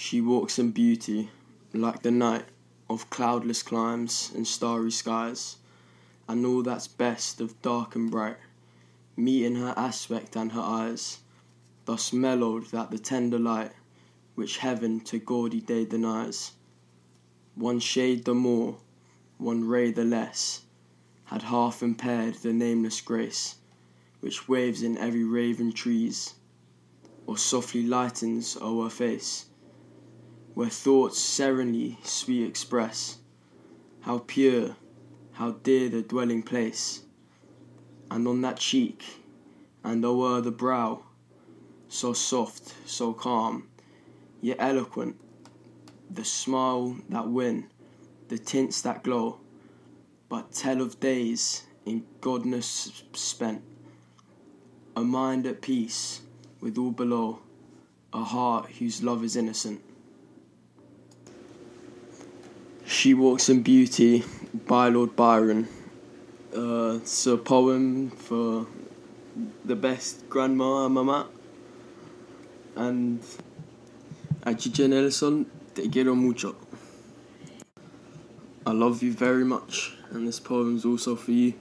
She walks in beauty, like the night of cloudless climes and starry skies, and all that's best of dark and bright meet in her aspect and her eyes, thus mellowed that the tender light which heaven to gaudy day denies, one shade the more, one ray the less, had half impaired the nameless grace which waves in every raven trees, or softly lightens o'er her face where thoughts serenely sweet express how pure, how dear the dwelling place, and on that cheek, and o'er the brow, so soft, so calm, yet eloquent, the smile that win, the tints that glow, but tell of days in godness spent, a mind at peace with all below, a heart whose love is innocent. She Walks in Beauty by Lord Byron. Uh, it's a poem for the best grandma and mama. And a Chichen Nelson, te quiero mucho. I love you very much, and this poem's also for you.